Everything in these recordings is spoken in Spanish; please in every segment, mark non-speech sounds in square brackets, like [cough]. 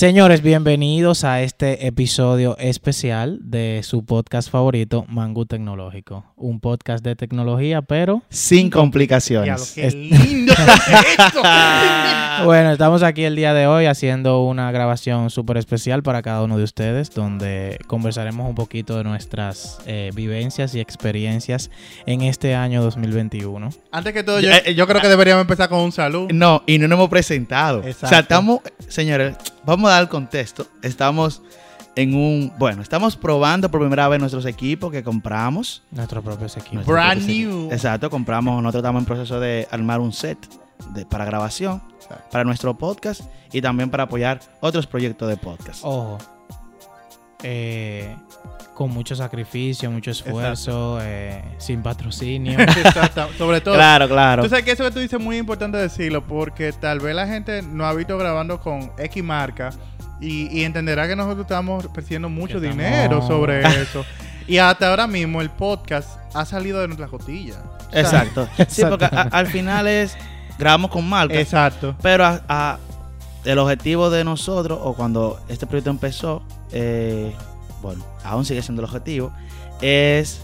Señores, bienvenidos a este episodio especial de su podcast favorito, Mango Tecnológico. Un podcast de tecnología, pero... Sin complicaciones. qué lindo [laughs] esto. [laughs] [laughs] Bueno, estamos aquí el día de hoy haciendo una grabación súper especial para cada uno de ustedes, donde conversaremos un poquito de nuestras eh, vivencias y experiencias en este año 2021. Antes que todo, yo, Eh, yo creo que deberíamos empezar con un salud. No, y no nos hemos presentado. O sea, Exacto. estamos, señores, vamos a dar el contexto. Estamos en un, bueno, estamos probando por primera vez nuestros equipos que compramos. Nuestros propios equipos. Brand new. Exacto, compramos, nosotros estamos en proceso de armar un set de- para grabación, Exacto. para nuestro podcast y también para apoyar otros proyectos de podcast. Ojo, eh, con mucho sacrificio, mucho esfuerzo, eh, sin patrocinio. [laughs] Exacto, Sobre todo. Claro, claro. Tú sabes que eso que tú dices es muy importante decirlo porque tal vez la gente no ha visto grabando con X marca y, y entenderá que nosotros estamos percibiendo mucho Que dinero estamos- sobre [laughs] eso. Y hasta ahora mismo el podcast ha salido de nuestra sea, Exacto. [laughs] Sí, porque a- al final es, grabamos con marcas. Exacto. Pero a- a- el objetivo de nosotros, o cuando este proyecto empezó, eh, bueno, aún sigue siendo el objetivo, es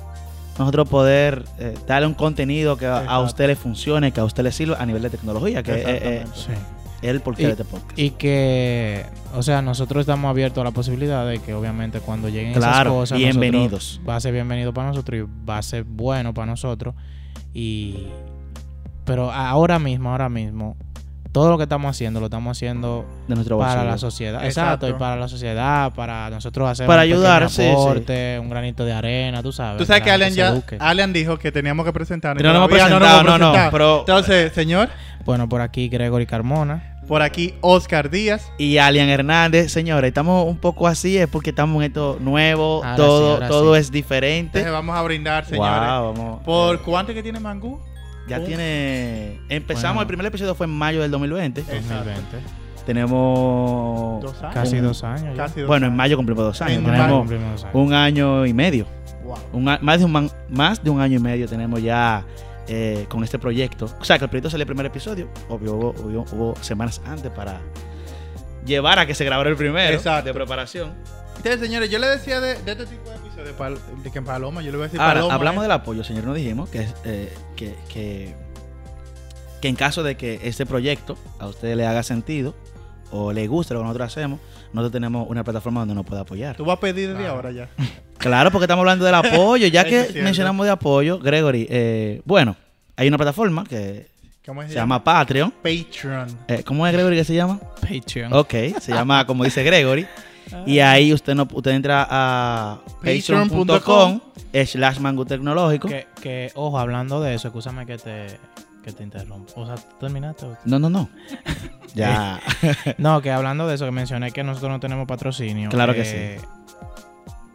nosotros poder eh, darle un contenido que a- usted le funcione, que a usted le sirva a nivel de tecnología, que eh, eh, Exactamente. Sí. es el porqué Y- de este podcast. Y que, o sea, nosotros estamos abiertos a la posibilidad de que obviamente cuando lleguen esas Claro, cosas, bienvenidos. va a ser bienvenido para nosotros y va a ser bueno para nosotros. Y, pero ahora mismo, ahora mismo, todo lo que estamos haciendo lo estamos haciendo de nuestro para bolsillo. la sociedad. Exacto. Exacto. y para la sociedad, para nosotros hacer Para un ayudar, sí, sí. aporte, un granito de arena, tú sabes. Tú sabes que Alan ya. Alan dijo que teníamos que presentarnos. No presentado, no, no, pero- Entonces, señor, Bueno, por aquí Gregory Carmona. por aquí Oscar Díaz. Y Alian Hernández, señores, estamos un poco así, es porque estamos en esto nuevo, Ahora todo, sí, todo sí. es diferente. Entonces vamos a brindar, señores. Wow, vamos. ¿Por cuánto que tiene Mangú? Ya tiene. Empezamos, Bueno. el primer episodio fue en mayo del 2020. Exacto. 2020. Tenemos. Dos años. Casi dos años. ya. Casi dos Bueno, en mayo cumplimos dos años. En Mayo Tenemos cumplimos dos años. un año y medio. Wow. Un más, de un, más de un año y medio tenemos ya eh, con este proyecto. O sea, que el proyecto salió el primer episodio. Obvio, hubo, hubo- hubo semanas antes para llevar a que se grabara el primero Exacto. de preparación. Entonces, señores, yo le decía de, de este tipo de episodios, pal- de que en Paloma, yo le voy a decir Ahora, Paloma. hablamos ¿eh? del apoyo, señor. Nos dijimos que, eh, que, que, que en caso de que este proyecto a usted le haga sentido o le guste lo que nosotros hacemos, nosotros tenemos una plataforma donde nos puede apoyar. Tú vas a pedir desde Claro. ahora ya. [laughs] Claro, porque estamos hablando del apoyo. Ya [laughs] que mencionamos de apoyo, Gregory, eh, bueno, hay una plataforma que ¿Cómo se llama Patreon. Patreon. Eh, ¿Cómo es Gregory que se llama? Patreon. Ok, se llama como dice Gregory. Y ahí usted no usted entra a Patreon.com patreon.com slash mango tecnológico. Que, que, ojo, hablando de eso, escúchame que te, que te interrumpo. O sea, ¿tú terminaste? No, no, no. [laughs] ya. [laughs] No, que hablando de eso, que mencioné que nosotros no tenemos patrocinio. Claro que eh,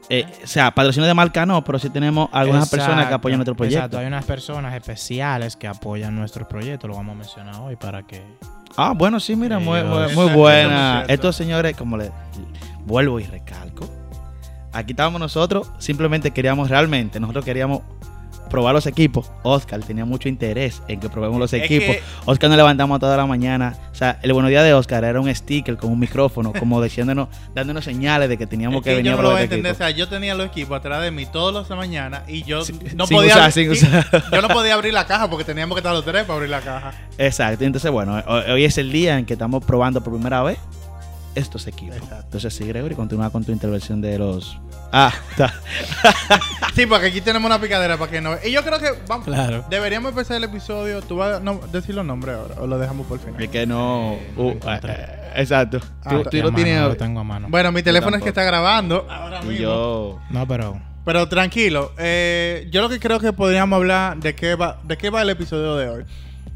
Eh, o sea, patrocinio de marca no, pero sí tenemos algunas personas que apoyan nuestro proyecto. Exacto, hay unas personas especiales que apoyan nuestro proyecto, lo vamos a mencionar hoy para que... Ah, bueno, sí, mira, muy, muy, muy buena. Estos señores, como le vuelvo y recalco, aquí estábamos nosotros, simplemente queríamos realmente, nosotros queríamos probar los equipos. Oscar tenía mucho interés en que probemos los Es equipos. que- Oscar nos levantamos toda la mañana. O sea, el buenos días de Oscar era un sticker con un micrófono, [laughs] como diciéndonos, dándonos señales de que teníamos Es que, que venir yo a no lo probar voy a este entender. O sea, yo tenía los equipos atrás de mí todas las mañanas y yo no sin podía usar, abrir- sin y- usar. [laughs] yo no podía abrir la caja porque teníamos que estar los tres para abrir la caja. Exacto. Entonces, bueno, hoy es el día en que estamos probando por primera vez estos equipos. Exacto. Entonces, sí, Gregory, continúa con tu intervención de los. Ah, está. [laughs] Sí, porque aquí tenemos una picadera para que no. Y yo creo que vamos, Claro. deberíamos empezar el episodio. ¿Tú vas a no- decir los nombres ahora o lo dejamos por el final? Es que no. uh, encontré. eh, exacto. Ah, tú lo mano, tienes. lo tengo a mano. Bueno, mi teléfono es que está grabando ahora y mismo. yo. No, pero... Pero tranquilo, eh, yo lo que creo que podríamos hablar de qué va, de qué va el episodio de hoy.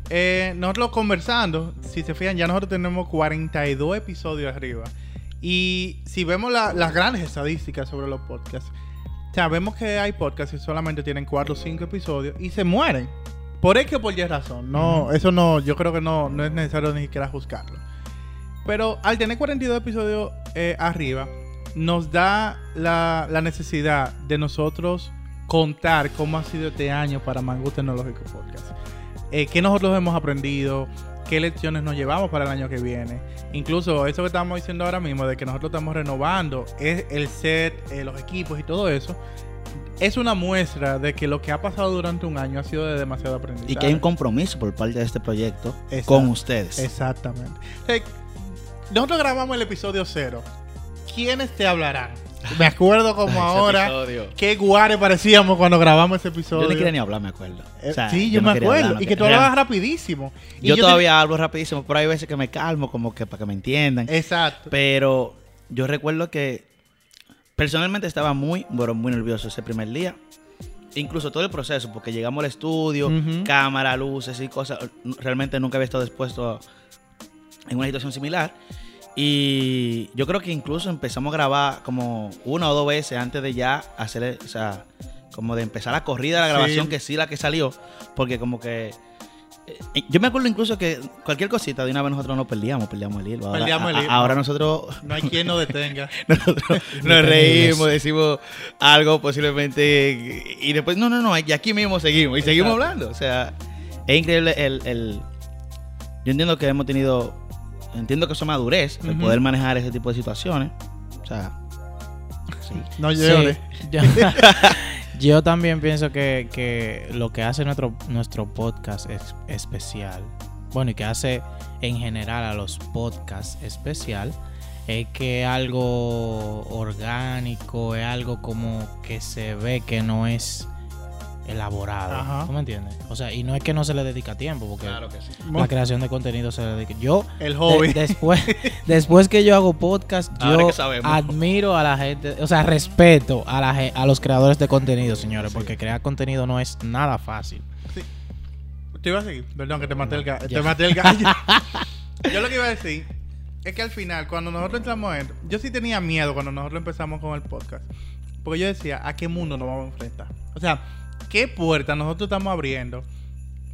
Eh, nosotros conversando, si se fijan, ya nosotros tenemos 42 episodios arriba. Y si vemos la- las grandes estadísticas sobre los podcasts, sabemos que hay podcasts que solamente tienen 4 o 5 episodios y se mueren. Por X o por Y razón. No, eso no, yo creo que no, no es necesario ni siquiera juzgarlo. Pero al tener 42 episodios eh, arriba, nos da la, la necesidad de nosotros contar cómo ha sido este año para Mango Tecnológico Podcast. Eh, ¿Qué nosotros hemos aprendido? qué lecciones nos llevamos para el año que viene. Incluso eso que estamos diciendo ahora mismo, de que nosotros estamos renovando es el set, eh, los equipos y todo eso, es una muestra de que lo que ha pasado durante un año ha sido de demasiado aprendizaje. Y que hay un compromiso por parte de este proyecto Exacto. con ustedes. Exactamente. Nosotros grabamos el episodio cero. ¿Quiénes te hablarán? [laughs] Me acuerdo como ahora qué guares parecíamos cuando grabamos ese episodio. Yo no quería ni hablar, me acuerdo. Eh, O sea, sí, yo, no me acuerdo. hablar, y que tú hablabas rapidísimo. Y Yo, todavía hablo rapidísimo, pero hay veces que me calmo, como que para que me entiendan. Exacto. Pero yo recuerdo que personalmente estaba muy, bueno, muy nervioso ese primer día. Incluso todo el proceso, porque llegamos al estudio, Ujú. cámara, luces y cosas. Realmente nunca había estado expuesto en una situación similar. Y yo creo que incluso empezamos a grabar como una o dos veces antes de ya hacer, o sea, como de empezar la corrida de la Sí. grabación, que sí la que salió, porque como que... eh, Yo me acuerdo incluso que cualquier cosita de una vez nosotros nos perdíamos, perdíamos el hilo. Ahora, Perdíamos el a- hilo. ahora nosotros No hay quien nos detenga. [laughs] nosotros [laughs] nos reímos, decimos algo posiblemente y después, no, no, no, y aquí mismo seguimos y seguimos hablando. O sea, es increíble el, el- Yo entiendo que hemos tenido, entiendo que eso es madurez, el poder manejar ese tipo de situaciones. O sea, sí. No Sí, llores. [laughs] yo, [laughs] yo también pienso que, que lo que hace nuestro, nuestro podcast es especial, bueno, y que hace en general a los podcasts especial, es que es algo orgánico, es algo como que se ve que no es elaborado. Ajá. ¿Tú me entiendes? O sea, y no es que no se le dedica tiempo, porque que sí. la creación de contenido se le dedica. Yo El hobby. de- después, [laughs] después que yo hago podcast, Ahora yo que sabemos. admiro a la gente, o sea, respeto a, la, a los creadores de contenido, señores, porque crear contenido no es nada fácil. Te iba a seguir. Perdón, que te maté el, ga- te maté el gallo. [laughs] yo lo que iba a decir es que al final, cuando nosotros entramos en. Yo sí tenía miedo cuando nosotros empezamos con el podcast. Porque yo decía, ¿a qué mundo nos vamos a enfrentar? O sea, ¿qué puerta nosotros estamos abriendo?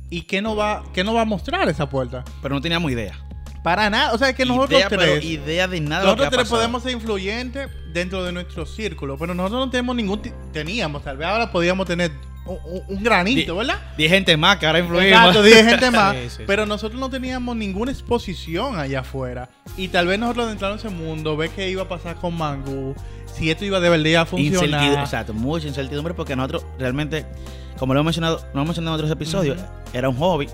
¿Y qué nos va, qué nos va a mostrar esa puerta? Pero no teníamos idea. Para nada. O sea, es que nosotros idea, pero tres. idea de nada Nosotros tres podemos ser influyentes dentro de nuestro círculo, pero nosotros no tenemos ningún... Teníamos, tal vez ahora podríamos tener un, granito, Di- ¿verdad? Diez gente más que ahora influimos. Exacto, 10 gente [laughs] más. Sí, sí, pero nosotros no teníamos ninguna exposición allá afuera. Y tal vez nosotros entrando en ese mundo, ver qué iba a pasar con Mangú, si esto iba de verdad a funcionar. Exacto, mucha incertidumbre porque nosotros realmente, como lo hemos mencionado, lo hemos mencionado en otros episodios, era un hobby.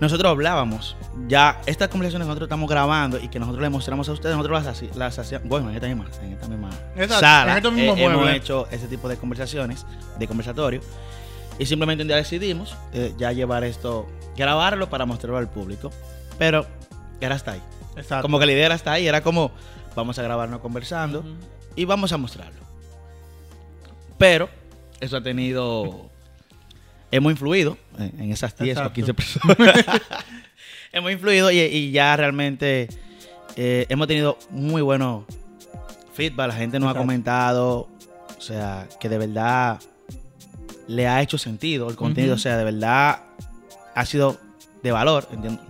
Nosotros hablábamos, ya estas conversaciones que nosotros estamos grabando y que nosotros le mostramos a ustedes, nosotros las, las hacíamos, bueno, en esta misma, en esta misma Exacto, sala, en eh, hemos hecho ese tipo de conversaciones, de conversatorio, y simplemente un día decidimos eh, ya llevar esto, grabarlo para mostrarlo al público, pero era hasta ahí. Exacto. Como que la idea era hasta ahí, era como, vamos a grabarnos conversando y vamos a mostrarlo. Pero eso ha tenido. Hemos influido en, esas 10 o Exacto. 15 [laughs] personas. [laughs] hemos influido y, y ya realmente eh, hemos tenido muy buenos feedback. La gente nos ha comentado, o sea, que de verdad le ha hecho sentido el contenido. O sea, de verdad ha sido de valor. entiendo-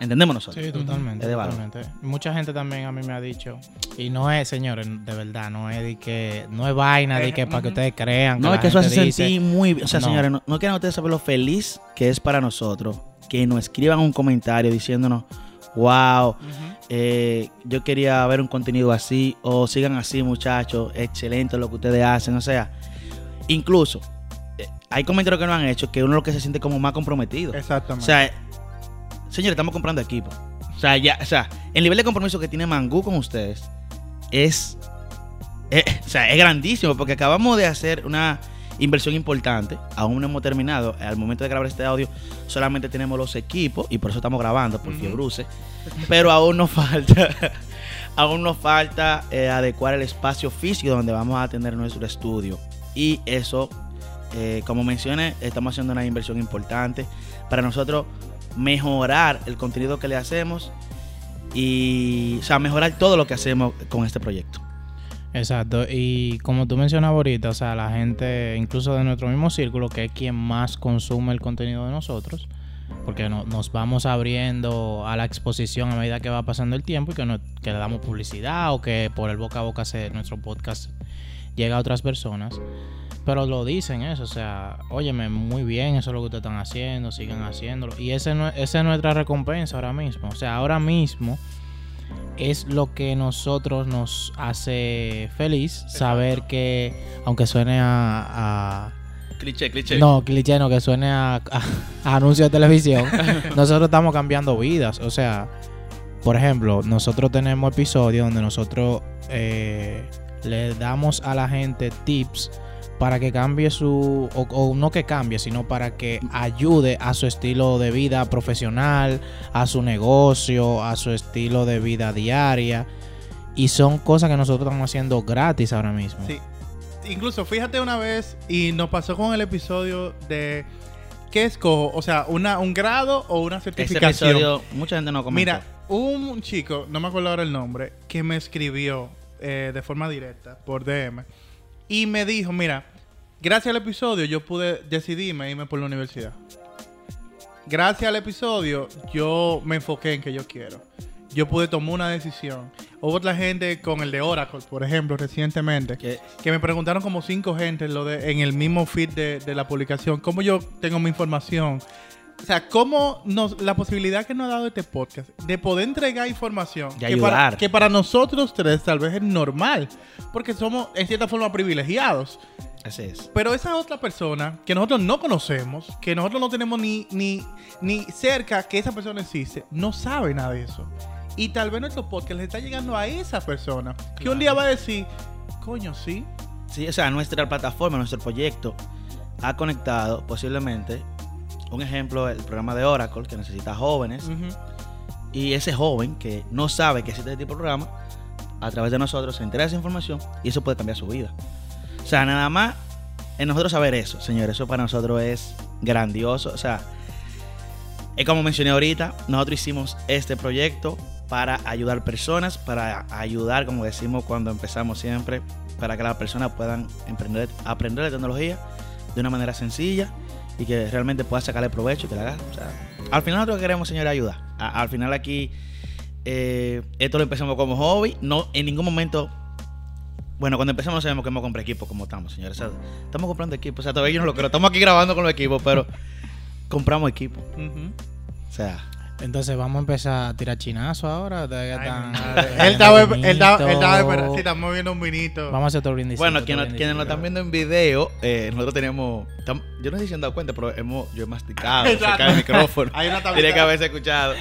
Entendemos nosotros. Sí, totalmente. Es de valor. totalmente. Mucha gente también a mí me ha dicho, y no es, señores, de verdad, no es de que, no es vaina de Eh, que para que ustedes crean. No, es que eso hace dice- sentir muy bien. O sea, No. señores, no, no quieren ustedes saber lo feliz que es para nosotros que nos escriban un comentario diciéndonos, wow, eh, yo quería ver un contenido así, o sigan así, muchachos, excelente lo que ustedes hacen. O sea, incluso eh, hay comentarios que nos han hecho que uno lo que se siente como más comprometido. O Exactamente. sea, eh, señores, estamos comprando equipo. O sea, ya, o sea, el nivel de compromiso que tiene Mangú con ustedes es, eh, o sea, es grandísimo porque acabamos de hacer una inversión importante. Aún no hemos terminado. Al momento de grabar este audio, solamente tenemos los equipos y por eso estamos grabando, por Ujú. Fiebruce. Pero aún nos falta, [laughs] aún nos falta eh, adecuar el espacio físico donde vamos a tener nuestro estudio. Y eso, eh, como mencioné, estamos haciendo una inversión importante para nosotros mejorar el contenido que le hacemos y, o sea, mejorar todo lo que hacemos con este proyecto. Exacto, y como tú mencionabas ahorita, o sea, la gente, incluso de nuestro mismo círculo, que es quien más consume el contenido de nosotros, porque no- nos vamos abriendo a la exposición a medida que va pasando el tiempo y que, no- que le damos publicidad o que por el boca a boca se, nuestro podcast llega a otras personas. Pero lo dicen eso, o sea, óyeme, muy bien, eso es lo que ustedes están haciendo, sigan haciéndolo. Y ese no- esa es nuestra recompensa ahora mismo. O sea, ahora mismo es lo que nosotros nos hace feliz saber que, aunque suene a- a Cliché, cliché. no, cliché no, que suene a, a- a anuncio de televisión. [laughs] nosotros estamos cambiando vidas. O sea, por ejemplo, nosotros tenemos episodios donde nosotros eh, le damos a la gente tips para que cambie su, o, o no que cambie, sino para que ayude a su estilo de vida profesional, a su negocio, a su estilo de vida diaria. Y son cosas que nosotros estamos haciendo gratis ahora mismo. Sí. Incluso fíjate una vez y nos pasó con el episodio de ¿qué escojo? O sea, una, un grado o una Ese certificación. episodio, mucha gente no comentó. Mira, hubo un chico, no me acuerdo ahora el nombre, que me escribió eh, de forma directa por DM y me dijo, mira, gracias al episodio yo pude decidirme irme por la universidad. Gracias al episodio yo me enfoqué en que yo quiero. Yo pude tomar una decisión. Hubo otra gente con el de Oracle, por ejemplo, recientemente, que que me preguntaron como cinco gente en, lo de, en el mismo feed de, de la publicación, cómo yo tengo mi información. O sea, cómo nos, la posibilidad que nos ha dado este podcast de poder entregar información De que, para, ayudar. que para nosotros tres tal vez es normal, porque somos en cierta forma privilegiados. así es. Pero esa otra persona que nosotros no conocemos, que nosotros no tenemos ni, ni, ni cerca que esa persona existe, no sabe nada de eso. Y tal vez nuestro podcast le está llegando a esa persona que un día va a decir, coño, sí, Sí, o sea, nuestra plataforma, nuestro proyecto ha conectado posiblemente, un ejemplo, el programa de Oracle que necesita jóvenes y ese joven que no sabe que existe este tipo de programa, a través de nosotros se entera esa información y eso puede cambiar su vida. O sea, nada más en nosotros saber eso, señores, eso para nosotros es grandioso. O sea, es como mencioné ahorita, nosotros hicimos este proyecto para ayudar personas, para ayudar, como decimos cuando empezamos siempre, para que las personas puedan emprender, aprender de tecnología de una manera sencilla y que realmente pueda sacarle provecho y que la haga. O sea, al final nosotros queremos, señores, ayuda. A- al final aquí, eh, esto lo empezamos como hobby, no en ningún momento... Bueno, cuando empezamos no sabemos que hemos comprado equipo como estamos, señores. O sea, estamos comprando equipo. O sea, todavía yo no lo creo. Estamos aquí grabando con los equipos, pero [laughs] compramos equipo. O sea, Entonces vamos a empezar a tirar chinazos ahora. Ay, Él estaba, viendo él estaba, él estaba vinito. esperando. Sí, estamos viendo un vinito. Vamos a hacer otro brindis. Bueno, quienes, quienes lo están viendo en video, eh, nosotros tenemos. tam- yo no sé si se han dado cuenta, pero hemos, yo he masticado Exacto. cerca del micrófono. [laughs] Hay una tablita. Tiene que haberse escuchado.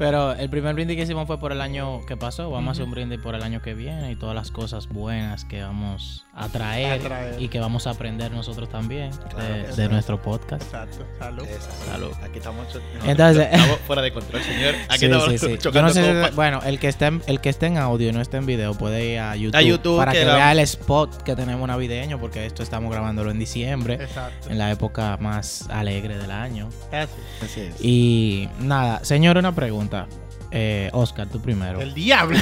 Pero el primer brindis que hicimos fue por el año que pasó. Vamos a hacer un brindis por el año que viene y todas las cosas buenas que vamos a traer, A traer. y que vamos a aprender nosotros también Claro de, nuestro podcast. Exacto, salud. Aquí estamos. Entonces- estamos fuera de control, señor. Aquí Sí, estamos sí, sí. Yo chocando no sé si- copas. bueno, el que esté en, el que esté en audio y no esté en video puede ir a YouTube, A YouTube, para que que la- vea el spot que tenemos navideño porque esto estamos grabándolo en diciembre, Exacto. en la época más alegre del año. Así es. Y nada, señor, una pregunta. Eh, Oscar, tú primero. El diablo.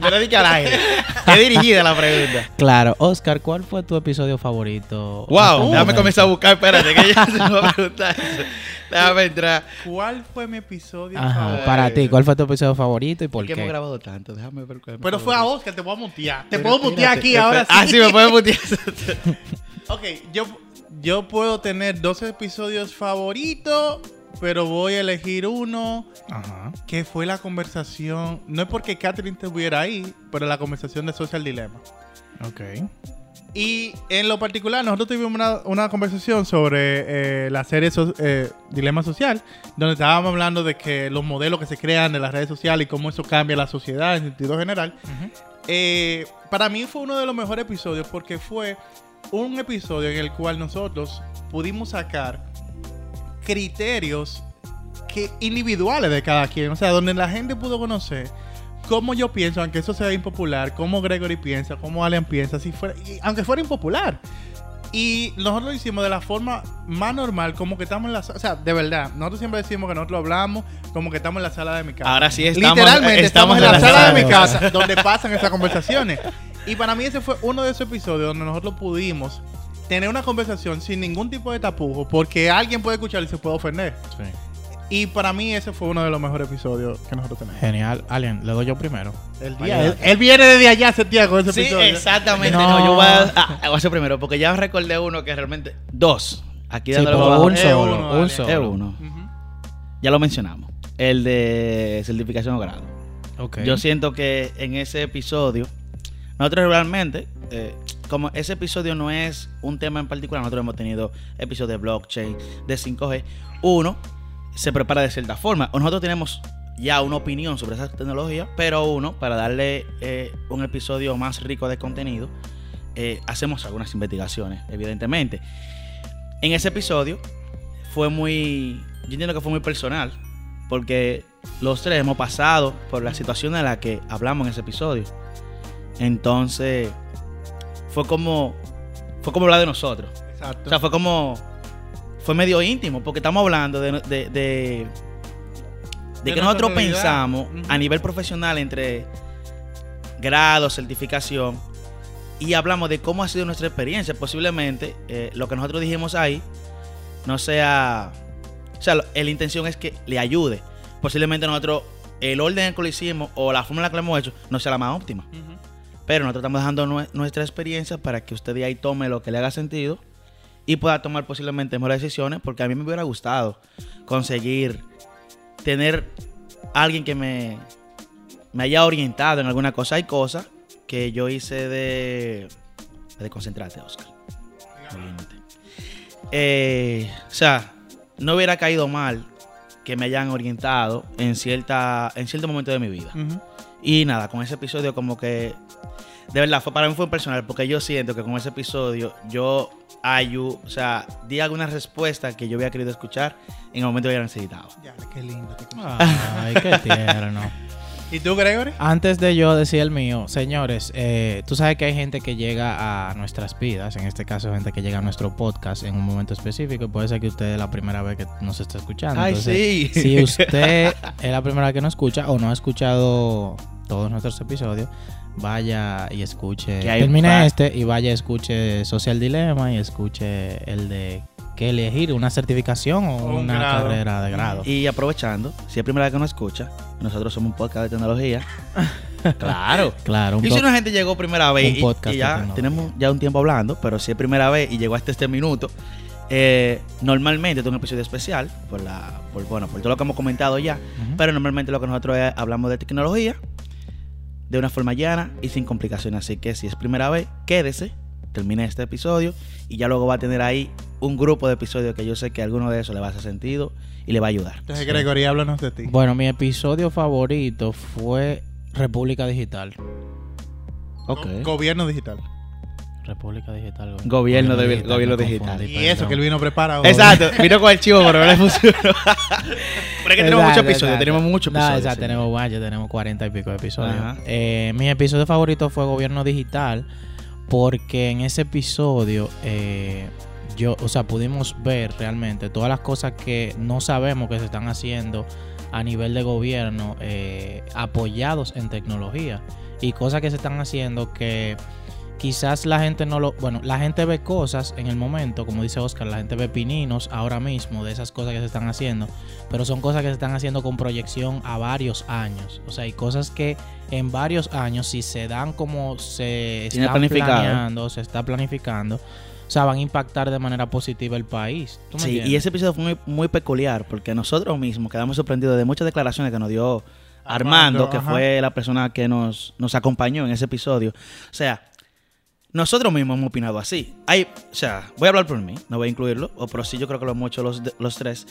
Me lo he dicho al aire. Qué dirigida la pregunta. Claro, Oscar, ¿cuál fue tu episodio favorito? Wow, déjame comenzar a buscar. Espérate, que ya se me va a preguntar eso. Déjame entrar. ¿Cuál fue mi episodio Ajá, favorito? para ti, ¿cuál fue tu episodio favorito y por ¿Por qué qué? hemos grabado tanto? Déjame ver cuál Pero fue a. Oscar, te voy a mutear. Te Pero puedo mutear aquí ahora sí. Ah, sí, me puedes mutear. [laughs] [laughs] Ok, yo, yo puedo tener dos episodios favoritos, pero voy a elegir uno Ajá. que fue la conversación. No es porque Catherine estuviera ahí, pero la conversación de Social Dilemma. Ok. Y en lo particular, nosotros tuvimos una, una conversación sobre eh, la serie so- eh, Dilema Social, donde estábamos hablando de que los modelos que se crean de las redes sociales y cómo eso cambia la sociedad en sentido general. Eh, para mí fue uno de los mejores episodios porque fue un episodio en el cual nosotros pudimos sacar criterios que, individuales de cada quien, o sea, donde la gente pudo conocer cómo yo pienso, aunque eso sea impopular, cómo Gregory piensa, cómo Alan piensa, si fuera, y aunque fuera impopular. Y nosotros lo hicimos de la forma más normal, como que estamos en la sala. O sea, de verdad, nosotros siempre decimos que nosotros hablamos como que estamos en la sala de mi casa. Ahora sí estamos. Literalmente estamos, en la, la sala de mi casa. casa donde pasan esas conversaciones. Y para mí ese fue uno de esos episodios donde nosotros pudimos tener una conversación sin ningún tipo de tapujo, porque alguien puede escuchar y se puede ofender. Sí. Y para mí ese fue uno de los mejores episodios que nosotros tenemos. Genial. Alien, le doy yo primero. El día, él, él viene desde allá, Santiago, ese Sí, episodio. exactamente. No. No, yo voy a, ah, voy a hacer primero, porque ya recordé uno que realmente. Dos. Aquí Sí, dándole abajo. un Es solo, uno, un solo. Es uno. Ujú. Ya lo mencionamos. El de certificación o grado. Ok. Yo siento que en ese episodio, nosotros realmente, eh, como ese episodio no es un tema en particular, nosotros hemos tenido episodios de blockchain, de 5G. Uno se prepara de cierta forma, nosotros tenemos ya una opinión sobre esa tecnología, pero uno, para darle eh, un episodio más rico de contenido, eh, hacemos algunas investigaciones, evidentemente. En ese episodio fue muy, yo entiendo que fue muy personal, porque los tres hemos pasado por la situación en la que hablamos en ese episodio. Entonces, fue como, fue como hablar de nosotros. Exacto. O sea, fue como, fue medio íntimo, porque estamos hablando de, de, de, de De que nosotros realidad. pensamos a nivel profesional entre grado, certificación, y hablamos de cómo ha sido nuestra experiencia. Posiblemente eh, lo que nosotros dijimos ahí no sea. O sea, la intención es que le ayude. Posiblemente nosotros, el orden en el que lo hicimos o la forma en la que lo hemos hecho no sea la más óptima. Ujú. Pero nosotros estamos dejando nue- nuestra experiencia para que usted de ahí tome lo que le haga sentido y pueda tomar posiblemente mejores decisiones, porque a mí me hubiera gustado conseguir tener alguien que me, me haya orientado en alguna cosa. Hay cosas que yo hice de, de concentrarte, Oscar. Eh, o sea, no hubiera caído mal que me hayan orientado en, cierta, en cierto momento de mi vida. Ujú. Y nada, con ese episodio como que... De verdad, fue, para mí fue personal porque yo siento que con ese episodio yo ayu, o sea, di alguna respuesta que yo había querido escuchar en el momento que yo necesitaba. Ya, qué lindo. qué. Ay, qué [laughs] tierno. ¿Y tú, Gregory? Antes de yo decir el mío, señores, eh, tú sabes que hay gente que llega a nuestras vidas, en este caso gente que llega a nuestro podcast en un momento específico, y puede ser que usted es la primera vez que nos está escuchando. Ay, Entonces, sí. Si usted es la primera vez que nos escucha o no ha escuchado todos nuestros episodios, vaya y escuche. Termine va- este y vaya y escuche Social Dilemma y escuche el de qué elegir, una certificación o Un una grado. carrera de grado. Y aprovechando, si es primera vez que nos escucha, nosotros somos un podcast de tecnología. [laughs] claro. Claro, un Y si una gente llegó primera vez un y, podcast y de ya tenemos ya un tiempo hablando, pero si es primera vez y llegó hasta este minuto, eh, normalmente es un episodio especial por la, por, bueno, por todo lo que hemos comentado ya, pero normalmente lo que nosotros es- hablamos de tecnología de una forma llana y sin complicaciones. Así que si es primera vez, quédese, termine este episodio y ya luego va a tener ahí un grupo de episodios que yo sé que alguno de esos le va a hacer sentido y le va a ayudar. Entonces, Sí. Gregory, háblanos de ti. Bueno, mi episodio favorito fue República Digital. Ok. Go- gobierno digital. República Digital. Gobierno de- gobierno me digital. confundí, Y eso, que él perdón. vino preparado. Exacto, vino con el chivo, pero no le funcionó. [laughs] pero es que tenemos muchos episodios, tenemos muchos episodios. exacto, sí. tenemos varios, tenemos cuarenta y pico de episodios. Eh, mi episodio favorito fue Gobierno Digital porque en ese episodio eh, yo, o sea, pudimos ver realmente todas las cosas que no sabemos que se están haciendo a nivel de gobierno eh, apoyados en tecnología y cosas que se están haciendo que quizás la gente no lo, bueno, la gente ve cosas en el momento, como dice Oscar, la gente ve pininos ahora mismo de esas cosas que se están haciendo, pero son cosas que se están haciendo con proyección a varios años. O sea, hay cosas que en varios años, si se dan como se planificado. planeando, se está planificando, o sea, van a impactar de manera positiva el país. ¿Tú me Sí, y ese episodio fue muy, muy peculiar porque nosotros mismos quedamos sorprendidos de muchas declaraciones que nos dio Armando, Armando, que ajá. fue la persona que nos, nos acompañó en ese episodio. O sea, nosotros mismos hemos opinado así. Hay, o sea, voy a hablar por mí, no voy a incluirlo, o pero sí yo creo que lo hemos hecho los, los tres,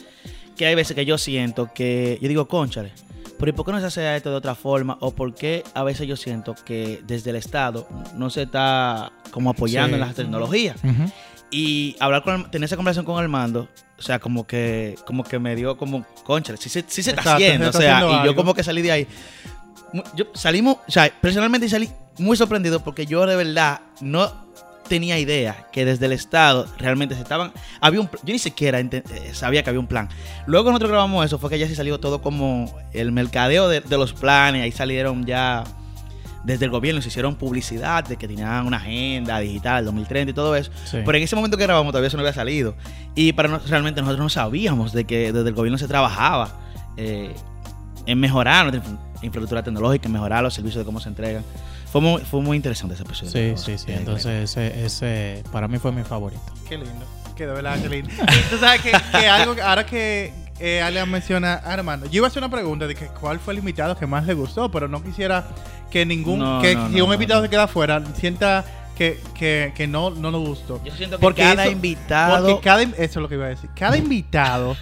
que hay veces que yo siento que, yo digo, conchale, pero ¿y por qué no se hace esto de otra forma? O por qué a veces yo siento que desde el Estado no se está como apoyando Sí. en las tecnologías. Ujú. Y hablar con tener esa conversación con Armando, o sea, como que, como que me dio como, concha, sí, se- sí se está Exacto, haciendo, se o está sea, haciendo y yo algo. como que salí de ahí. Yo salimos, o sea, personalmente salí muy sorprendido porque yo de verdad no tenía idea que desde el Estado realmente se estaban, había un, yo ni siquiera eh, sabía que había un plan. Luego nosotros grabamos eso, fue que ya sí salió todo como el mercadeo de, de los planes, ahí salieron ya desde el gobierno se hicieron publicidad de que tenían una agenda digital 2030 y todo eso. Sí. Pero en ese momento que grabamos todavía eso no había salido. Y para nos- realmente nosotros no sabíamos de que desde el gobierno se trabajaba eh, en mejorar nuestra infra- infraestructura tecnológica, en mejorar los servicios de cómo se entregan. Fue muy, fue muy interesante ese episodio. Sí, sí, sí. Entonces, ese, ese para mí fue mi favorito. Qué lindo. Que de verdad, qué lindo. Tú sabes que, que algo, que- ahora que eh, Ale menciona, ah, hermano, yo iba a hacer una pregunta de que cuál fue el invitado que más le gustó, pero no quisiera que ningún, No, que no, si no, un no, invitado no. se queda afuera, sienta que, que, que no, no nos gustó. Yo siento que Porque cada eso- invitado... Porque cada, eso es lo que iba a decir. Cada invitado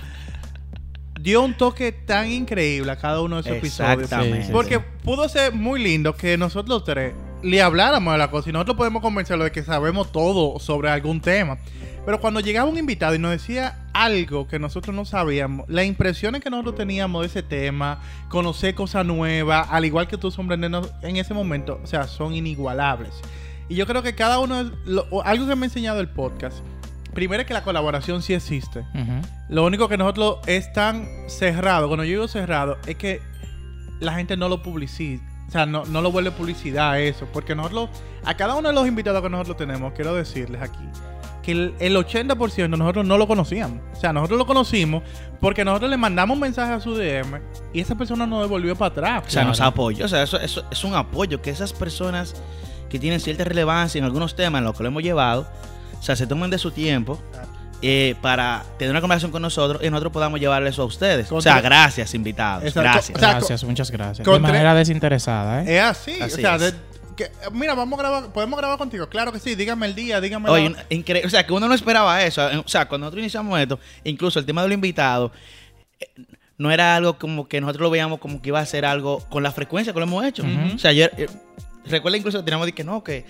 dio un toque tan increíble a cada uno de esos episodios. Exactamente. Sí, sí, Porque pudo ser muy lindo que nosotros tres le habláramos de la cosa y nosotros podemos convencerlo de que sabemos todo sobre algún tema. Pero cuando llegaba un invitado y nos decía algo que nosotros no sabíamos, las impresiones que nosotros teníamos de ese tema, conocer cosas nuevas, al igual que tú sorprendernos en ese momento, o sea, son inigualables. Y yo creo que cada uno, de- lo- algo que me ha enseñado el podcast, primero es que la colaboración sí existe. Lo único que nosotros es tan cerrado, cuando yo digo cerrado, es que la gente no lo publicita. O sea, no, no lo vuelve publicidad a eso. Porque nosotros, a cada uno de los invitados que nosotros tenemos, quiero decirles aquí, que el, el 80% nosotros no lo conocíamos. O sea, nosotros lo conocimos porque nosotros le mandamos un mensaje a su DM y esa persona nos devolvió para atrás. O sea, nos apoyó. O sea, eso, eso es un apoyo que esas personas que tienen cierta relevancia en algunos temas en los que lo hemos llevado, o sea, se tomen de su tiempo eh, para tener una conversación con nosotros y nosotros podamos llevarle eso a ustedes. O sea, gracias, invitados. Exacto. Gracias. O sea, Gracias, muchas gracias. con De manera desinteresada, ¿eh? Es así. Así o sea, es. de- que- mira, vamos a grabar, podemos grabar contigo. Claro que sí, dígame el día, dígame Oye, increíble. O sea, que uno no esperaba eso. O sea, cuando nosotros iniciamos esto, incluso el tema de los invitados, eh, no era algo como que nosotros lo veíamos como que iba a ser algo con la frecuencia que lo hemos hecho. O sea, ayer, eh, recuerda incluso que teníamos de que no, que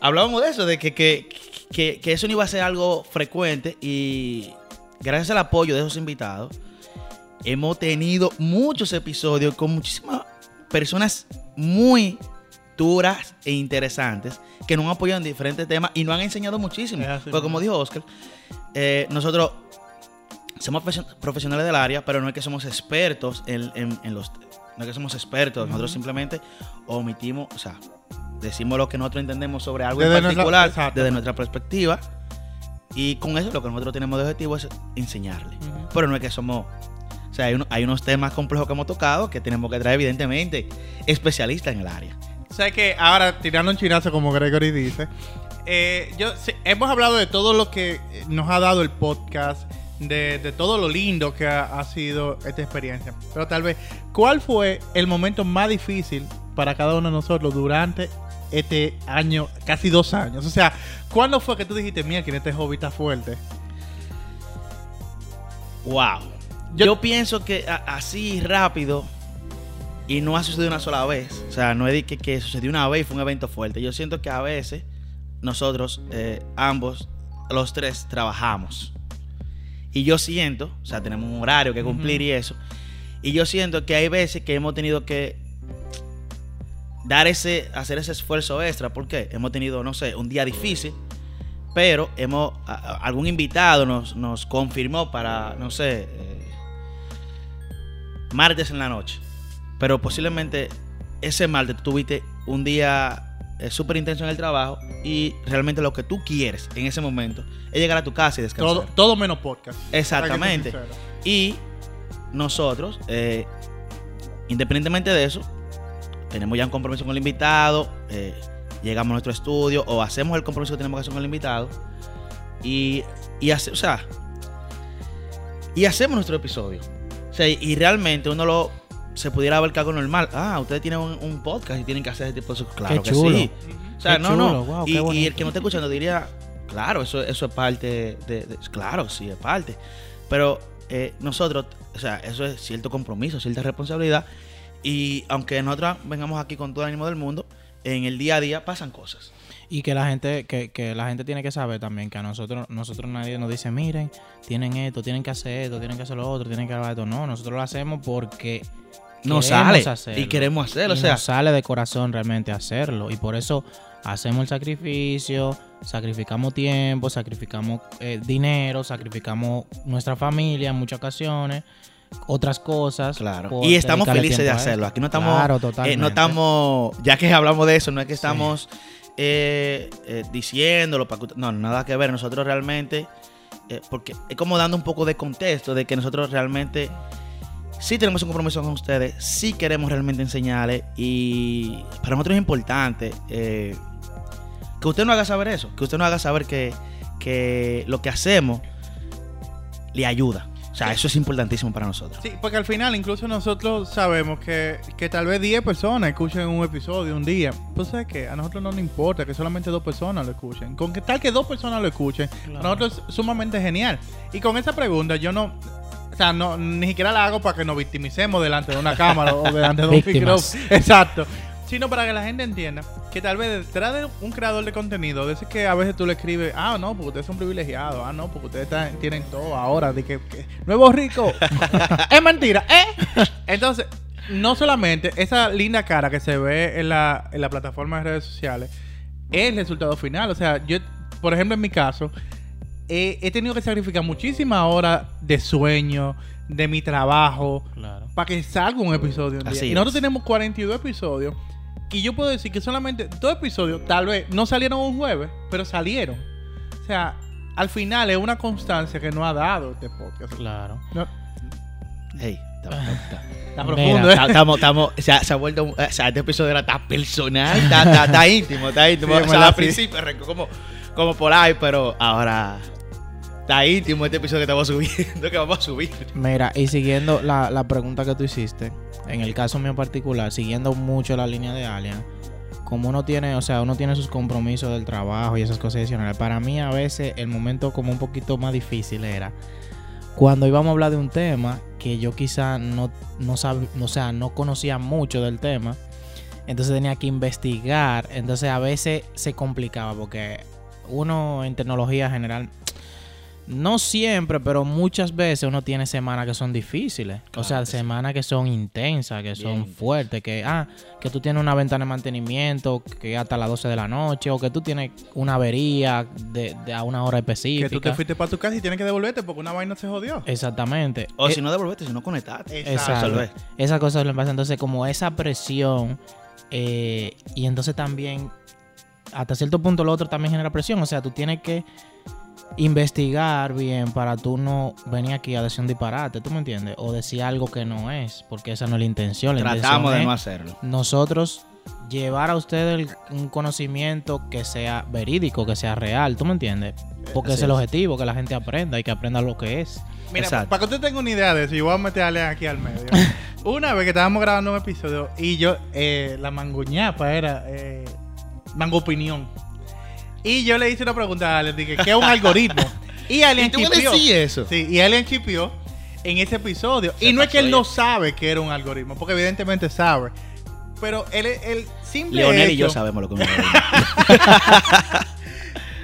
hablábamos de eso, de que, que, que, que eso no iba a ser algo frecuente y gracias al apoyo de esos invitados, hemos tenido muchos episodios con muchísimas personas muy duras e interesantes que nos han apoyado en diferentes temas y nos han enseñado muchísimo. Porque como dijo Oscar, eh, nosotros somos profesio- profesionales del área, pero no es que somos expertos en, en- en los... No es que somos expertos, nosotros simplemente omitimos, o sea, decimos lo que nosotros entendemos sobre algo Desde en particular, desde nuestra perspectiva. Y con eso lo que nosotros tenemos de objetivo es enseñarle. Pero no es que somos... O sea, hay, uno- hay unos temas complejos que hemos tocado que tenemos que traer, evidentemente, especialistas en el área. O sea que ahora, tirando un chinazo como Gregory dice, eh, yo, sí, hemos hablado de todo lo que nos ha dado el podcast, de, de todo lo lindo que ha, ha sido esta experiencia. Pero tal vez, ¿cuál fue el momento más difícil para cada uno de nosotros durante este año, casi dos años? O sea, ¿cuándo fue que tú dijiste, mira, que este hobby está fuerte? Wow. Yo- Yo, pienso que así rápido y no ha sucedido una sola vez. O sea, no es que, que sucedió una vez y fue un evento fuerte. Yo siento que a veces nosotros, eh, ambos, los tres, trabajamos. Y yo siento, o sea, tenemos un horario que cumplir y eso. Y yo siento que hay veces que hemos tenido que dar ese, hacer ese esfuerzo extra. porque Hemos tenido, no sé, un día difícil. Pero hemos, a- algún invitado nos, nos confirmó para, no sé, eh, martes en la noche. Pero posiblemente ese martes tuviste un día eh, súper intenso en el trabajo y realmente lo que tú quieres en ese momento es llegar a tu casa y descansar. Todo, todo menos podcast. Exactamente. Y nosotros, eh, independientemente de eso, tenemos ya un compromiso con el invitado, eh, llegamos a nuestro estudio o hacemos el compromiso que tenemos que hacer con el invitado y, y hace- o sea, y hacemos nuestro episodio. O sea, y, realmente uno lo se pudiera ver que algo normal. Ah, ustedes tienen un, un podcast y tienen que hacer este tipo de cosas. Claro Qué que chulo. sí. O sea, Qué no, chulo, no. wow, y, el que no esté escuchando diría, claro, eso, eso es parte de, de- Claro, sí, es parte. Pero eh, nosotros, o sea, eso es cierto compromiso, cierta responsabilidad. Y aunque nosotros vengamos aquí con todo el ánimo del mundo, en el día a día pasan cosas. Y que la gente, que, que la gente tiene que saber también que a nosotros, nosotros nadie nos dice, miren, tienen esto, tienen que hacer esto, tienen que hacer lo otro, tienen que grabar esto. No, nosotros lo hacemos porque Nos sale hacerlo. y queremos hacerlo. Y O sea, nos sale de corazón realmente hacerlo. Y por eso hacemos el sacrificio, sacrificamos tiempo, sacrificamos eh, dinero, sacrificamos nuestra familia en muchas ocasiones otras cosas. Claro. Y estamos felices de tiempo hacerlo. Aquí no estamos, Claro, eh, totalmente. no estamos, ya que hablamos de eso, no es que estamos eh, eh, diciéndolo para no, nada que ver. Nosotros realmente, eh, porque es como dando un poco de contexto de que nosotros realmente sí tenemos un compromiso con ustedes, sí queremos realmente enseñarles y para nosotros es importante eh, que usted nos haga saber eso, que usted nos haga saber que, que lo que hacemos le ayuda. O sea, eso es importantísimo para nosotros. Sí, porque al final incluso nosotros sabemos que, que tal vez 10 personas escuchen un episodio un día. Pues ¿sabes qué? A nosotros no nos importa que solamente dos personas lo escuchen. Con que tal que dos personas lo escuchen, Claro. para nosotros es sumamente genial. Y con esa pregunta yo no... O sea, no, ni siquiera la hago para que nos victimicemos delante de una cámara o delante de un micrófono. Exacto. Sino para que la gente entienda que tal vez detrás de un creador de contenido, de ese que a veces tú le escribes, ah, no, porque ustedes son privilegiados, ah, no, porque ustedes están- tienen todo ahora, de que, que nuevo rico. [laughs] es mentira, ¿eh? Entonces, no solamente esa linda cara que se ve en la, en la plataforma de redes sociales es el resultado final. O sea, yo, por ejemplo, en mi caso, he, he tenido que sacrificar muchísimas horas de sueño, de mi trabajo, Claro. para que salga un episodio un día. Así y nosotros es. tenemos 42 episodios. Y yo puedo decir que solamente dos episodios, tal vez, no salieron un jueves, pero salieron. O sea, al final es una constancia que nos ha dado este podcast. Claro. No, Hey, está, Mira, profundo, ¿eh? estamos, estamos, se, ha, se ha vuelto, un- o sea, este episodio era tan personal, está, está, está íntimo, está íntimo. Sí, o sea, al principio como, como por ahí, pero ahora está íntimo este episodio que estamos subiendo, [laughs] que vamos a subir. Mira, y siguiendo la, la pregunta que tú hiciste, en el caso mío particular, siguiendo mucho la línea de Alien, como uno tiene, o sea, uno tiene sus compromisos del trabajo y esas cosas adicionales, para mí a veces el momento como un poquito más difícil era cuando íbamos a hablar de un tema que yo quizá no, no o sea, no conocía mucho del tema, entonces tenía que investigar, entonces a veces se complicaba porque uno en tecnología general no siempre, pero muchas veces uno tiene semanas que son difíciles. o sea, que sí. semanas que son intensas, que son Bien. fuertes, que ah, que tú tienes una ventana de mantenimiento que hasta las 12 de la noche, o que tú tienes una avería de, de a una hora específica. Que tú te fuiste para tu casa y tienes que devolverte porque una vaina se jodió. Exactamente. O Eh, si no devolverte, si no conectaste. Exacto. Resolver. Esas cosas le pasa. Entonces, como esa presión, eh, y entonces también, hasta cierto punto, lo otro también genera presión. O sea, tú tienes que investigar bien para tú no venir aquí a decir un disparate, ¿tú me entiendes? O decir algo que no es, porque esa no es la intención. La Tratamos intención de no hacerlo. nosotros llevar a ustedes un conocimiento que sea verídico, que sea real, ¿tú me entiendes? Porque Así ese es el objetivo, que la gente aprenda y que aprenda lo que es. Mira, Exacto. para que usted tenga una idea de eso, yo voy a meterle aquí al medio. [laughs] una vez que estábamos grabando un episodio y yo, eh, la mangoñapa era eh, mango opinión. Y yo le hice una pregunta a Alien, dije, ¿qué es un algoritmo? [laughs] Y Alien ¿Y tú me chipió. decís eso? Sí, y Alien chipió en ese episodio. Se y no es que él ya. no sabe que era un algoritmo, porque evidentemente sabe. Pero él, el simple Leonel y hecho, yo sabemos lo que es un [laughs] algoritmo.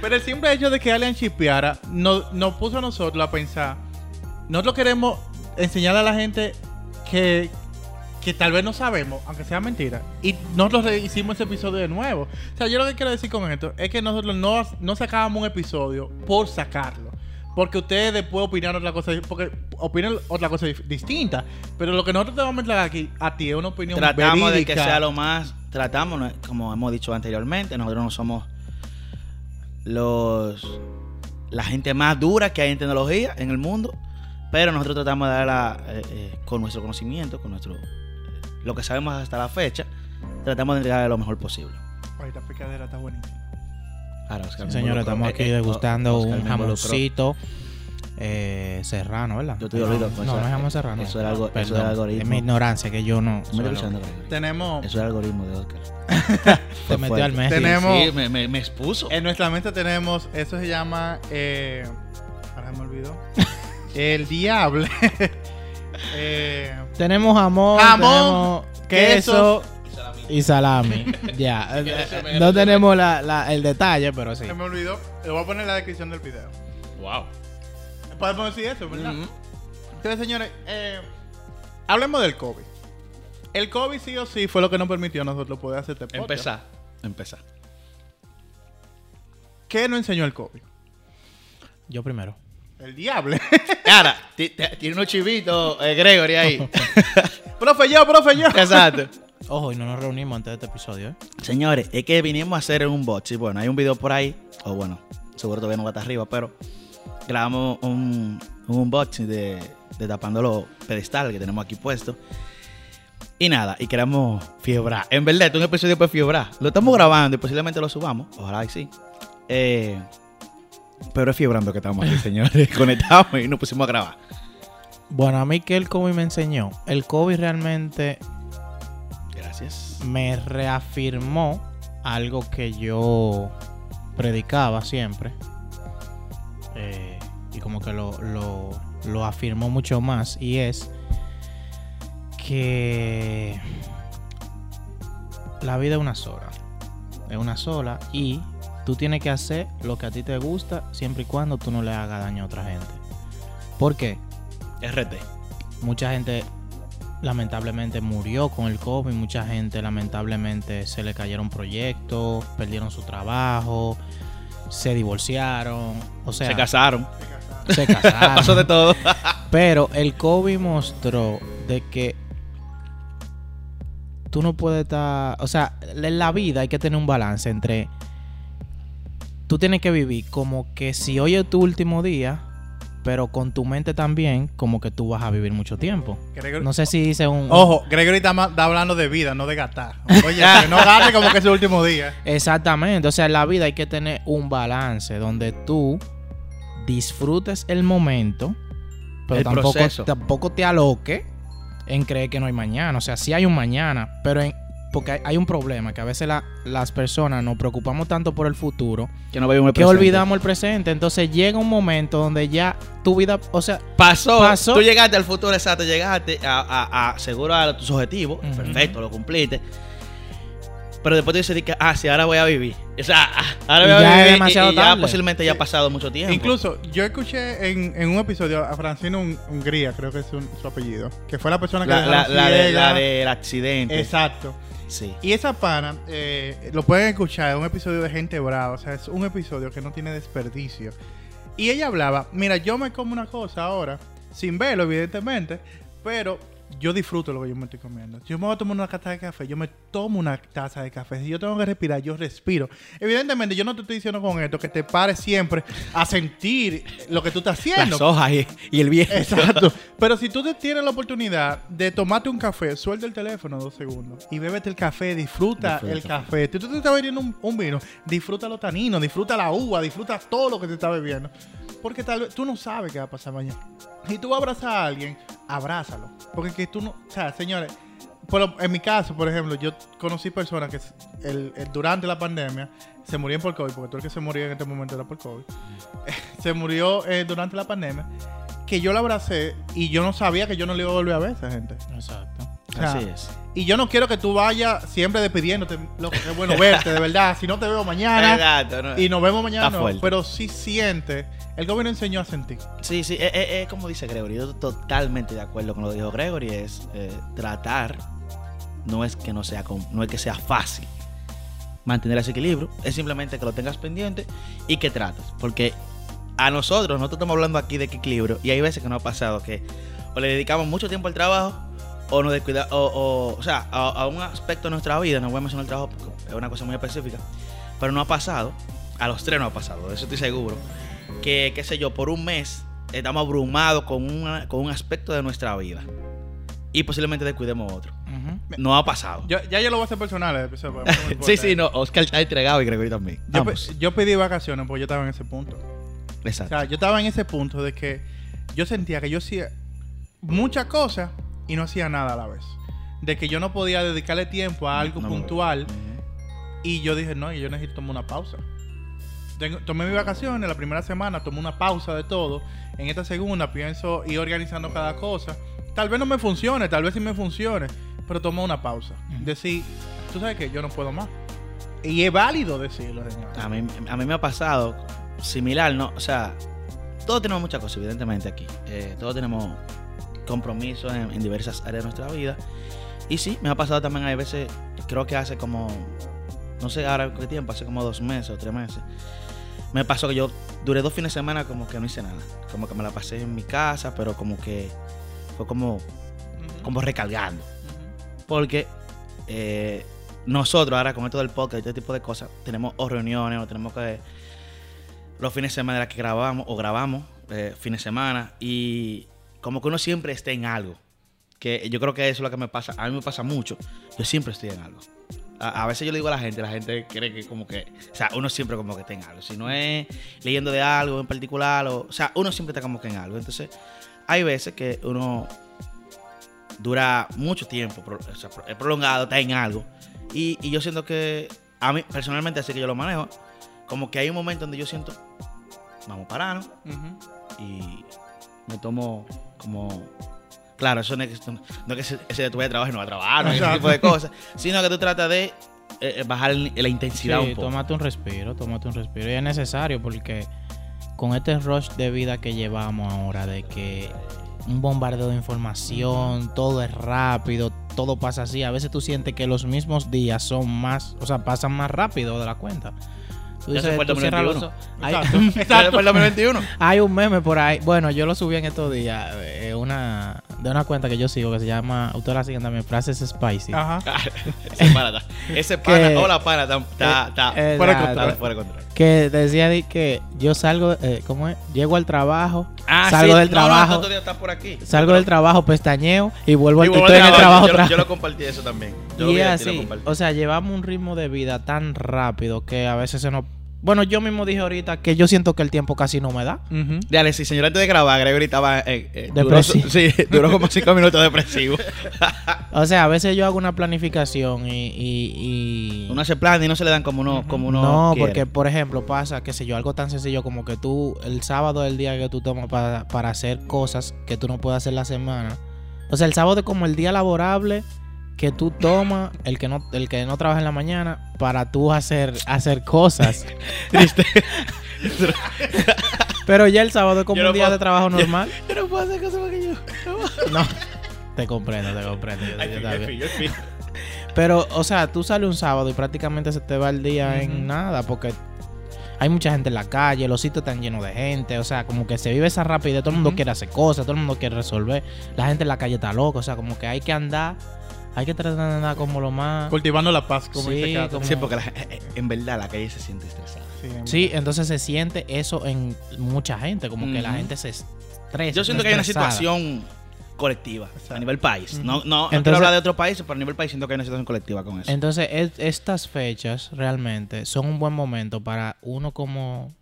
Pero el simple hecho de que Alien chipeara nos, nos puso a nosotros a pensar. Nosotros queremos enseñarle a la gente que, que tal vez no sabemos, aunque sea mentira. Y nosotros hicimos ese episodio de nuevo. O sea, yo lo que quiero decir con esto es que nosotros no, no sacábamos un episodio por sacarlo. Porque ustedes después opinan otra cosa, porque opinan otra cosa distinta. Pero lo que nosotros te vamos a entregar aquí a ti es una opinión Tratamos de que sea lo más. Tratamos, como hemos dicho anteriormente, nosotros no somos los. La gente más dura que hay en tecnología en el mundo. Pero nosotros tratamos de darla eh, eh, con nuestro conocimiento, con nuestro. Eh, lo que sabemos hasta la fecha. Tratamos de entregar lo mejor posible. Ay, esta picadera está buenísima. Ahora, Oscar Sí, estamos Eh, aquí eh, degustando Oscar un jamoncito eh, serrano, ¿verdad? Yo estoy dolido No, con no, eso. no es jamón serrano. Eso era algo- eso era algoritmo. Es mi ignorancia que yo no. ¿Me escuchando? Tenemos Eso es el algoritmo de Oscar. [laughs] Te metió fuerte. al mes. Tenemos- Sí, me, me, me expuso. En nuestra mente tenemos, eso se llama, eh, ahora me olvidó, [laughs] el diablo. [laughs] eh, Tenemos jamón, Jamón, tenemos queso y salami. [laughs] ya. no tenemos la, la- el detalle, pero sí. se me olvidó, le voy a poner en la descripción del video. Wow. Podemos decir eso, ¿verdad? Entonces, señores, eh, hablemos del COVID. El COVID sí o sí fue lo que nos permitió a nosotros poder hacer este podcast. Empezar. Empezar. ¿Qué nos enseñó el COVID? Yo primero. El diablo. [laughs] Ti- tiene unos chivitos, eh, Gregory ahí. [laughs] profe yo, profe yo. Exacto. [laughs] Ojo, y no nos reunimos antes de este episodio, ¿eh? Señores, es que vinimos a hacer un box. Y bueno, hay un video por ahí. O bueno, seguro todavía no va a estar arriba, pero grabamos un, un unboxing de, de tapando los pedestales que tenemos aquí puestos. Y nada, y queremos fiebrar. En verdad, este es un episodio para fiebrar. Lo estamos grabando y posiblemente lo subamos. Ojalá y sí. Eh, pero es fiebrando que estamos aquí, [laughs] señores. Conectamos y nos pusimos a grabar. Bueno, a mí que el COVID me enseñó. El COVID realmente Gracias. me reafirmó algo que yo predicaba siempre. Eh, y como que lo, lo, lo afirmó mucho más. Y es que la vida es una sola. Es una sola. Y tú tienes que hacer lo que a ti te gusta siempre y cuando tú no le hagas daño a otra gente. ¿Por qué? RT. mucha gente lamentablemente murió con el COVID, mucha gente lamentablemente se le cayeron proyectos, perdieron su trabajo, se divorciaron, o sea, Se casaron. se casaron. [laughs] Pasó de todo. [laughs] Pero el COVID mostró de que tú no puedes estar, o sea, en la vida hay que tener un balance entre tú tienes que vivir como que si hoy es tu último día, pero con tu mente también como que tú vas a vivir mucho tiempo. Gregory- No sé si hice un Ojo, Gregory está, hablando de vida, no de gastar. Oye, que no gaste como que es el último día. Exactamente, o sea, en la vida hay que tener un balance donde tú disfrutes el momento, pero El tampoco, proceso. tampoco te aloques en creer que no hay mañana. O sea, sí hay un mañana, pero en- porque hay, hay un problema, que a veces la- las personas nos preocupamos tanto por el futuro Que no olvidamos el presente. Entonces llega un momento donde ya tu vida, o sea, Pasó, Pasó. Tú llegaste al futuro exacto, llegaste a, a, a seguro a tus objetivos. Perfecto, lo cumpliste. Pero después tú dices que, ah, sí, ahora voy a vivir. O sea, ah, ahora voy a ya es vivir. y- demasiado y, ya tarde. posiblemente ya ha pasado mucho tiempo. Incluso, yo escuché en, en un episodio a Francino Hun- Hungría, creo que es un- su apellido, que fue la persona que la, la, la de- la del accidente. Exacto. Y esa pana, eh, lo pueden escuchar, es un episodio de Gente Brava, o sea, es un episodio que no tiene desperdicio. Y ella hablaba, mira, yo me como una cosa ahora, sin verlo, evidentemente, pero yo disfruto lo que yo me estoy comiendo. Yo me voy a tomar una taza de café, yo me tomo una taza de café. Si yo tengo que respirar, yo respiro. Evidentemente, yo no te estoy diciendo con esto que te pares siempre a sentir lo que tú estás haciendo. Las hojas y, y el viento. Exacto. Pero si tú te tienes la oportunidad de tomarte un café, suelta el teléfono dos segundos y bébete el café, disfruta, Disfruta. el café. Si tú te estás bebiendo un, un vino, disfruta los taninos, disfruta la uva, disfruta todo lo que te está bebiendo. Porque tal vez tú no sabes qué va a pasar mañana. Si tú abrazas a alguien, abrázalo. Porque que tú no. O sea, señores, por en mi caso, por ejemplo, yo conocí personas que el- durante la pandemia se murieron por COVID, porque todo el que se murió en este momento era por COVID. [laughs] se murió eh, durante la pandemia, que yo la abracé y yo no sabía que yo no le iba a volver a ver esa gente. exacto. Sea, Así es. Y yo no quiero que tú vayas siempre despidiéndote, lo que es bueno verte, de verdad. Si no te veo mañana [laughs] Exacto, ¿no? y nos vemos mañana, no. Pero sí siente. El gobierno enseñó a sentir. Sí, sí, es, es- es como dice Gregory, yo totalmente de acuerdo con lo que dijo Gregory, es eh, tratar, no es que no sea, no es que sea fácil mantener ese equilibrio, es simplemente que lo tengas pendiente y que trates, porque a nosotros, nosotros estamos hablando aquí de qué equilibrio y hay veces que nos ha pasado que o le dedicamos mucho tiempo al trabajo o nos descuidamos, o, o, o sea, a, a un aspecto de nuestra vida, no voy a mencionar el trabajo porque es una cosa muy específica, pero no ha pasado, a los tres no ha pasado, de eso estoy seguro, que, qué sé yo, por un mes estamos abrumados con, una- con un aspecto de nuestra vida y posiblemente descuidemos otro. No ha pasado. Yo, ya yo lo voy a hacer personal. el episodio, porque no me importa. sí, sí, no, Oscar está entregado y Gregory también. Yo, pe- yo pedí vacaciones porque yo estaba en ese punto. O Exacto. sea, yo estaba en ese punto de que yo sentía que yo hacía muchas cosas y no hacía nada a la vez. De que yo no podía dedicarle tiempo a algo No, puntual y yo dije, no, yo necesito tomar una pausa. Tengo- tomé mis vacaciones, la primera semana tomé una pausa de todo. En esta segunda pienso ir organizando cada cosa. Tal vez no me funcione, tal vez sí me funcione, pero tomé una pausa. Ujú. Decir, tú sabes que yo no puedo más. Y es válido decirlo, señor. A mí, a mí me ha pasado similar, ¿no? O sea, todos tenemos muchas cosas, evidentemente, aquí. Eh, todos tenemos compromisos en, en diversas áreas de nuestra vida. Y sí, me ha pasado también, hay veces, creo que hace como, no sé ahora qué tiempo, hace como dos meses o tres meses. me pasó que yo duré dos fines de semana como que no hice nada. Como que me la pasé en mi casa, pero como que fue como, como recargando. Porque eh, nosotros ahora con esto del podcast y este tipo de cosas, tenemos o reuniones o tenemos que... Los fines de semana que grabamos o grabamos, eh, fines de semana, y como que uno siempre esté en algo. Que yo creo que eso es lo que me pasa. A mí me pasa mucho. Yo siempre estoy en algo. A, a veces yo le digo a la gente, la gente cree que como que, o sea, uno siempre como que está en algo. Si no es leyendo de algo en particular, o, o sea, uno siempre está como que en algo. Entonces, hay veces que uno dura mucho tiempo, pro- o sea, es prolongado, está en algo. Y, y yo siento que, a mí personalmente, así que yo lo manejo, como que hay un momento donde yo siento, vamos a pararnos y me tomo como... Claro, eso no es que, no es que ese, de tu de trabajo no va a trabajar, no ese tipo de cosas, sino que tú tratas de eh, eh, bajar la intensidad Sí, un poco. tómate un respiro, tómate un respiro. Y es necesario porque con este rush de vida que llevamos ahora, de que un bombardeo de información, todo es rápido, todo pasa así. A veces tú sientes que los mismos días son más, o sea, pasan más rápido de la cuenta. Tú se fue el tú cierras los 2021. ojos. Hay, Exacto. [laughs] Del 2021. [laughs] hay un meme por ahí. Bueno, yo lo subí en estos días. eh, una, de una cuenta que yo sigo que se llama, ustedes la siguen también, Frases Spicy. Ajá. [laughs] ese pana. Ese pana, hola pana, está, Eh, fuera de control. que decía de que yo salgo, eh, ¿cómo es? Llego al trabajo, Ah, salgo sí. del No, no, trabajo, día está por aquí. salgo del trabajo, pestañeo y vuelvo Y vuelvo estoy al en el trabajo yo, lo compartí eso también. Yo lo Y vi lo así, compartí. o sea, llevamos un ritmo de vida tan rápido que a veces se nos... Bueno, yo mismo dije ahorita que yo siento que el tiempo casi no me da. Dale, sí, señor, antes de grabar, Gregory estaba. Eh, eh, duró, Depresivo. sí, duró como cinco minutos depresivo. [laughs] O sea, a veces yo hago una planificación y... y- y- uno hace plan y no se le dan como uno, como uno no, quiere. porque por ejemplo pasa, qué sé yo, algo tan sencillo como que tú, el sábado es el día que tú tomas para, para hacer cosas que tú no puedes hacer la semana. O sea, el sábado es como el día laborable que tú tomas, el que no, el que no trabaja en la mañana, para tú hacer, hacer cosas. [laughs] Triste. [laughs] Pero ya el sábado es como Yo no un día puedo- de trabajo normal. [laughs] Yo no puedo hacer cosas porque yo. No. Te comprendo, te comprendo. yo- Ay, yo yo. Pero, o sea, tú sales un sábado y prácticamente se te va el día en nada, porque hay mucha gente en la calle, los sitios están llenos de gente, o sea, como que se vive esa rapidez, todo el mundo quiere hacer cosas, todo el mundo quiere resolver, la gente en la calle está loca, o sea, como que hay que andar, hay que tratar de andar como lo más... Cultivando la paz, como Sí, dice como- Sí, porque la- eh, en verdad la calle se siente estresada. Sí, en Sí, entonces se siente eso en mucha gente, como que la gente se estresa. Yo siento que hay una situación colectiva Exacto. a nivel país. No, no, no Entonces- quiero hablar de otro país, pero a nivel país siento que hay una situación colectiva con eso. Entonces, es- estas fechas realmente son un buen momento para uno como...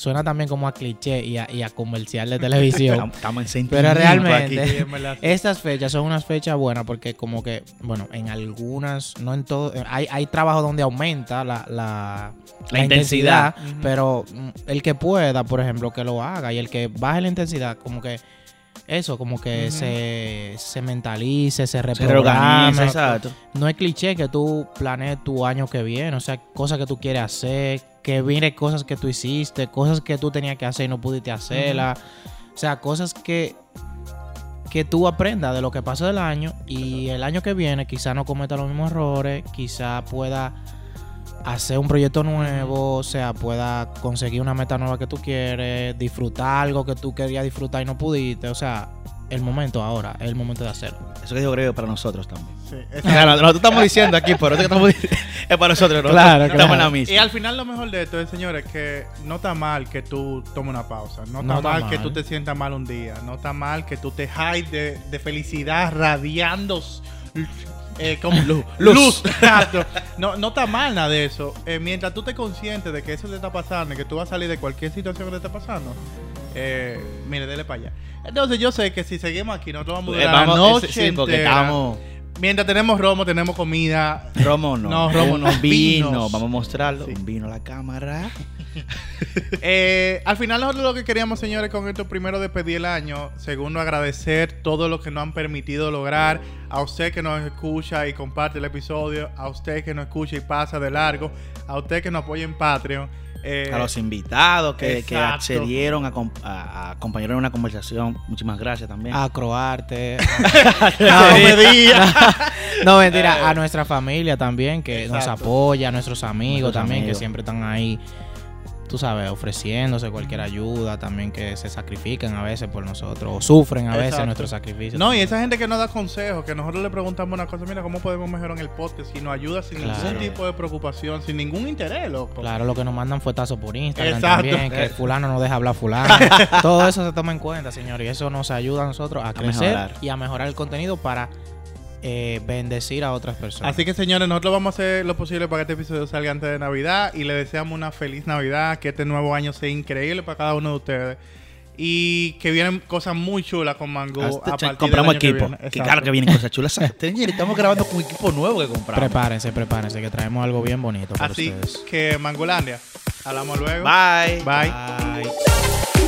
Suena también como a cliché y a, y a comercial de televisión. [laughs] Estamos- en Pero realmente- aquí. [laughs] Estas fechas son unas fechas buenas porque como que, bueno, en algunas, no en todo, eh, hay, hay trabajos donde aumenta la, la, La intensidad. pero mm, el que pueda, por ejemplo, que lo haga y el que baje la intensidad, como que eso, como que se, se mentalice, se Se reprograme. reorganiza, exacto. No es cliché que tú planees tu año que viene, o sea, cosas que tú quieres hacer, que viene cosas que tú hiciste, cosas que tú tenías que hacer y no pudiste hacerlas. O sea, cosas que que tú aprendas de lo que pasó del año y el año que viene quizá no cometa los mismos errores, quizá pueda hacer un proyecto nuevo, o sea, pueda conseguir una meta nueva que tú quieres, disfrutar algo que tú querías disfrutar y no pudiste, o sea, el momento ahora, es el momento de hacerlo. Eso que digo Gregory para nosotros también. Sí, [laughs] exacto. Claro, nosotros estamos diciendo aquí, pero que estamos diciendo [laughs] es para nosotros. ¿no? Claro, estamos en la misma. Y al final lo mejor de esto es, señores, que no está mal que tú tomes una pausa. No está No está mal, que tú te sientas mal un día. No está mal que tú te high de, de felicidad radiando eh, como [laughs] luz. luz. Exacto. No, no está mal nada de eso. Eh, mientras tú te conscientes de que eso te está pasando y que tú vas a salir de cualquier situación que te esté pasando, eh, mire, dele para allá. Entonces yo sé que si seguimos aquí, nosotros vamos a Eh, durar la vamos, noche sí, sí, porque entera. estamos. Mientras tenemos romo, tenemos comida. Romo no. No, romo no, vino. vinos. Vamos a mostrarlo. Sí. Un vino a la cámara. [laughs] Eh, al final nosotros lo que queríamos, señores, con esto, primero despedir el año, segundo agradecer todo lo que nos han permitido lograr, a usted que nos escucha y comparte el episodio, a usted que nos escucha y pasa de largo, a usted que nos apoya en Patreon. eh, A los invitados que, accedieron a, a, a acompañar en una conversación. Muchísimas gracias también. A Croarte. [laughs] la comedia. no, mentira, [laughs] a nuestra familia también, que nos apoya, a nuestros amigos Nuestros también, amigos. que siempre están ahí tú sabes, ofreciéndose cualquier ayuda, también que se sacrifican a veces por nosotros, o sufren a veces Exacto. nuestros sacrificios. No, y esa gente que nos da consejos, que nosotros le preguntamos una cosa, mira, ¿cómo podemos mejorar en el podcast? Y nos ayuda sin Claro. ningún tipo de preocupación, sin ningún interés, loco. Claro, lo que nos mandan fuetazos por Instagram Exacto. también, que fulano no deja hablar fulano. [laughs] Todo eso se toma en cuenta, señor, y eso nos ayuda a nosotros a crecer mejorar. y a mejorar el contenido para eh, bendecir a otras personas. Así que señores, nosotros vamos a hacer lo posible para que este episodio salga antes de Navidad y le deseamos una feliz Navidad, que este nuevo año sea increíble para cada uno de ustedes y que vienen cosas muy chulas con Mango. Hasta a che- partir compramos del año equipo. viene. Que claro que vienen cosas chulas. [laughs] Señores, estamos grabando con un equipo nuevo que compramos. Prepárense, prepárense, que traemos algo bien bonito para Así ustedes. que Mangolandia, hablamos luego. Bye. Bye. Bye.